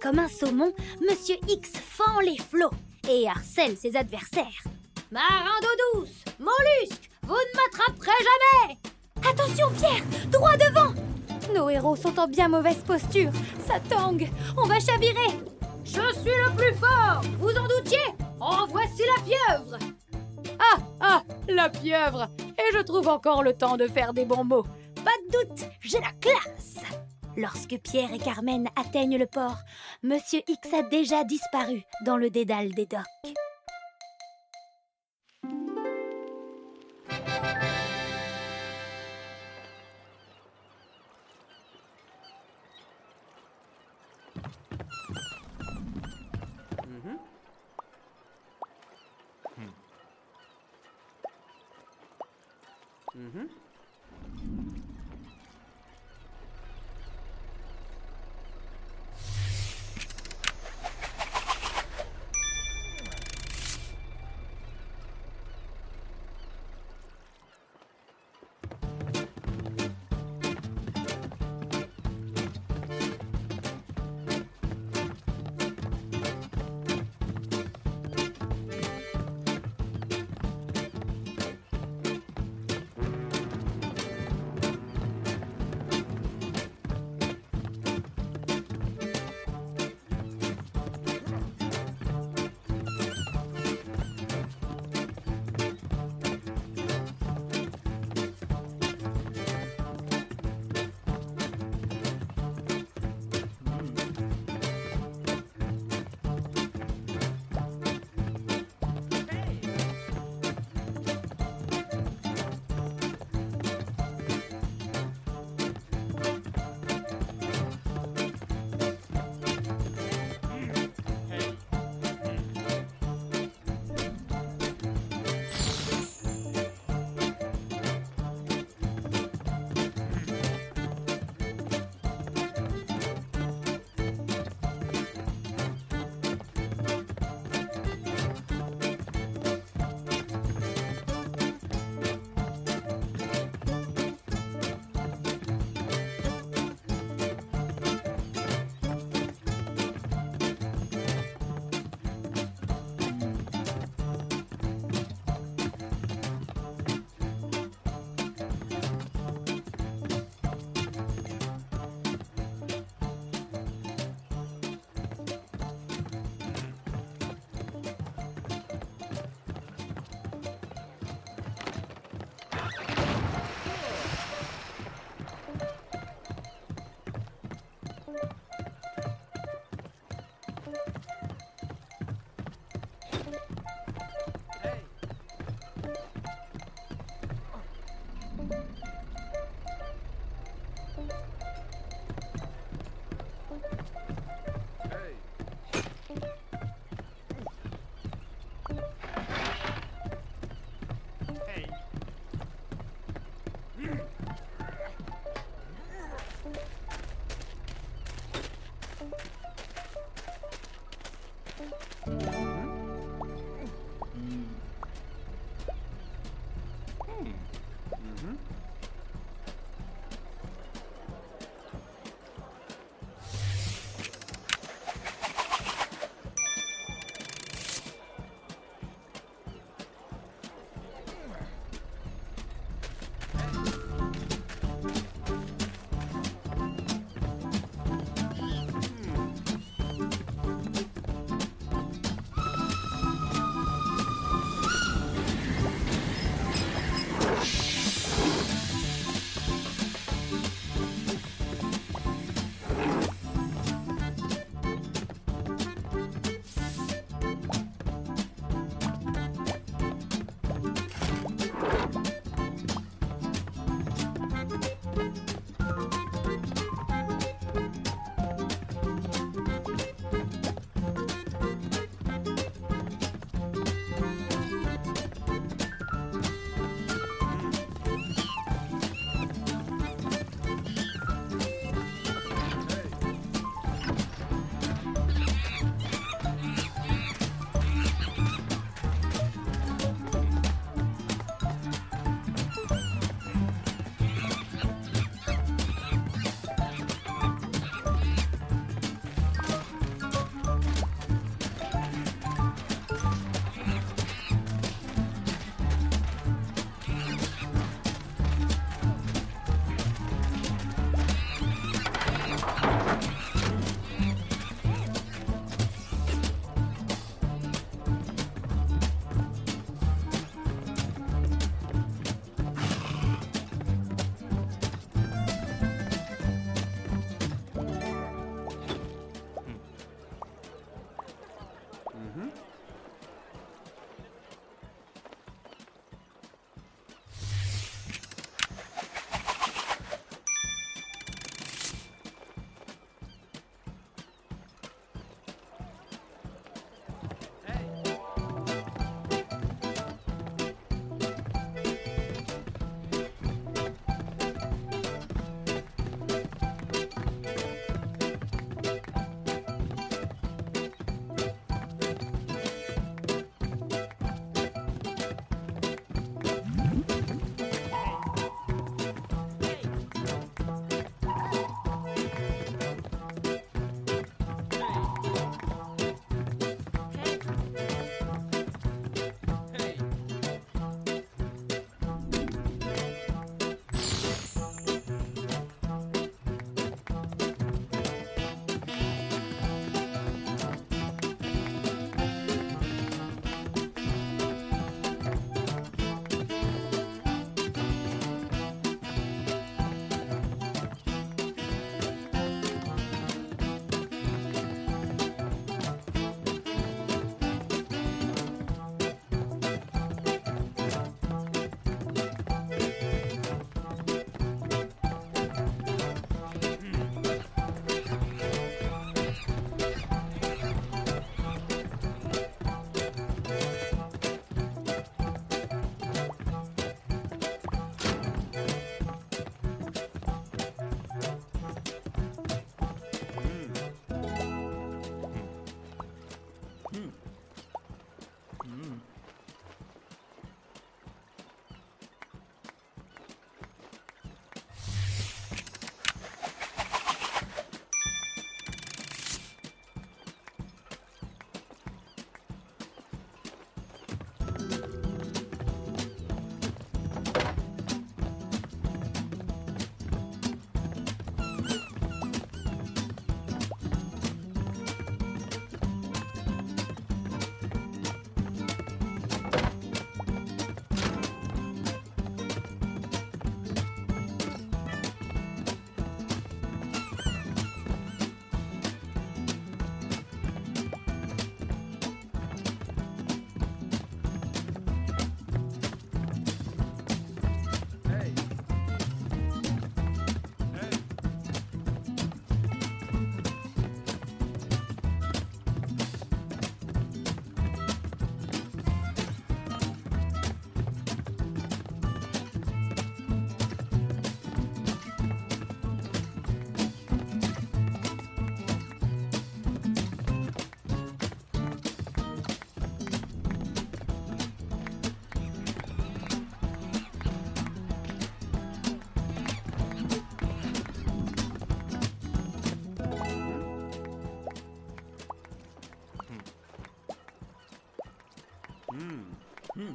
Comme un saumon, Monsieur X fend les flots et harcèle ses adversaires. Marin d'eau douce, mollusque, vous ne m'attraperez jamais Attention Pierre, droit devant Nos héros sont en bien mauvaise posture. Ça tangue, on va chavirer. Je suis le plus fort, vous en doutiez En voici la pieuvre Ah, ah, la pieuvre Et je trouve encore le temps de faire des bons mots. Pas de doute, j'ai la classe Lorsque Pierre et Carmen atteignent le port, Monsieur X a déjà disparu dans le dédale des docks. Mm-hmm. Mm-hmm. Mm-hmm. 嗯。嗯。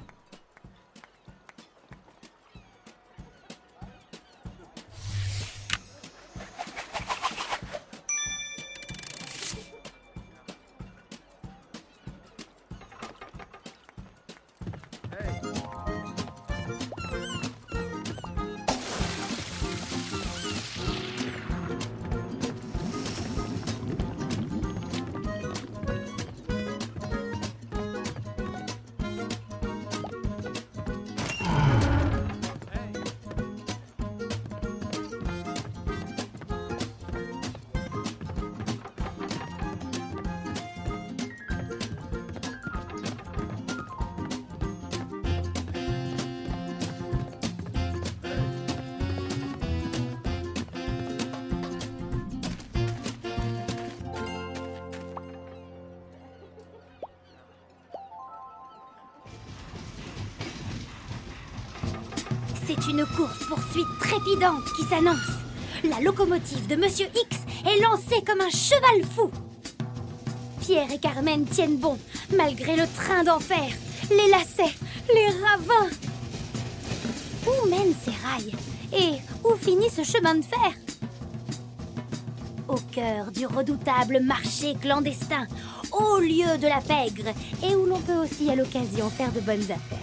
C'est une course-poursuite trépidante qui s'annonce. La locomotive de Monsieur X est lancée comme un cheval fou. Pierre et Carmen tiennent bon, malgré le train d'enfer, les lacets, les ravins. Où mènent ces rails Et où finit ce chemin de fer? Au cœur du redoutable marché clandestin, au lieu de la pègre, et où l'on peut aussi à l'occasion faire de bonnes affaires.